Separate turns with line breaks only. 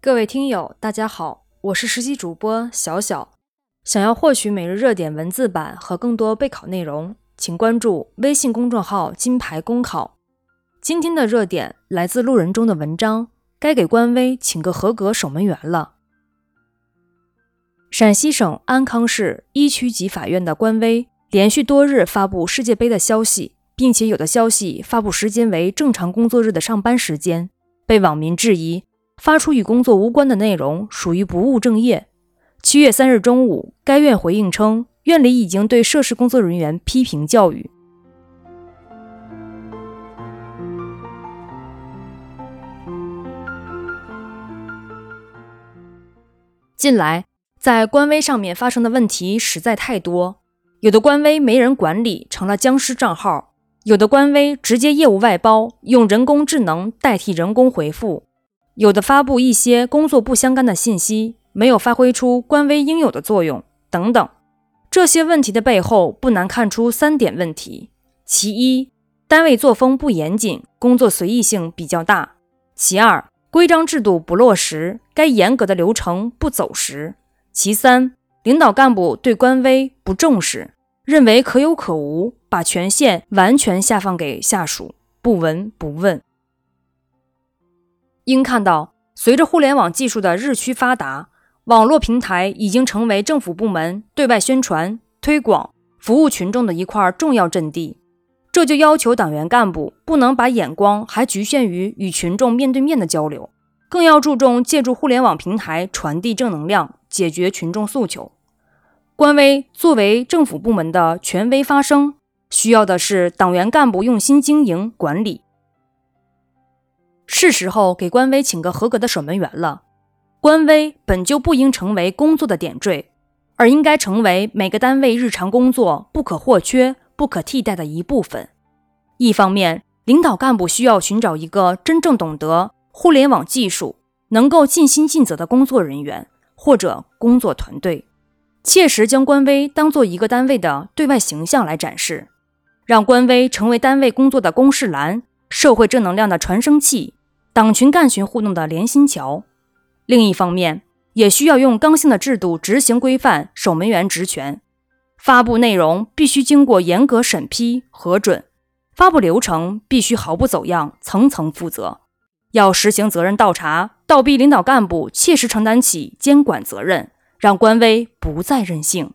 各位听友，大家好，我是实习主播小小。想要获取每日热点文字版和更多备考内容，请关注微信公众号“金牌公考”。今天的热点来自路人中的文章，该给官微请个合格守门员了。陕西省安康市一区级法院的官微连续多日发布世界杯的消息，并且有的消息发布时间为正常工作日的上班时间，被网民质疑。发出与工作无关的内容属于不务正业。七月三日中午，该院回应称，院里已经对涉事工作人员批评教育。近来，在官微上面发生的问题实在太多，有的官微没人管理，成了僵尸账号；有的官微直接业务外包，用人工智能代替人工回复。有的发布一些工作不相干的信息，没有发挥出官微应有的作用，等等。这些问题的背后，不难看出三点问题：其一，单位作风不严谨，工作随意性比较大；其二，规章制度不落实，该严格的流程不走实；其三，领导干部对官微不重视，认为可有可无，把权限完全下放给下属，不闻不问。应看到，随着互联网技术的日趋发达，网络平台已经成为政府部门对外宣传、推广、服务群众的一块重要阵地。这就要求党员干部不能把眼光还局限于与群众面对面的交流，更要注重借助互联网平台传递正能量，解决群众诉求。官微作为政府部门的权威发声，需要的是党员干部用心经营管理。是时候给官微请个合格的守门员了。官微本就不应成为工作的点缀，而应该成为每个单位日常工作不可或缺、不可替代的一部分。一方面，领导干部需要寻找一个真正懂得互联网技术、能够尽心尽责的工作人员或者工作团队，切实将官微当做一个单位的对外形象来展示，让官微成为单位工作的公示栏、社会正能量的传声器。党群干群互动的连心桥，另一方面也需要用刚性的制度执行规范守门员职权，发布内容必须经过严格审批核准，发布流程必须毫不走样，层层负责，要实行责任倒查倒逼领导干部切实承担起监管责任让官微不再任性。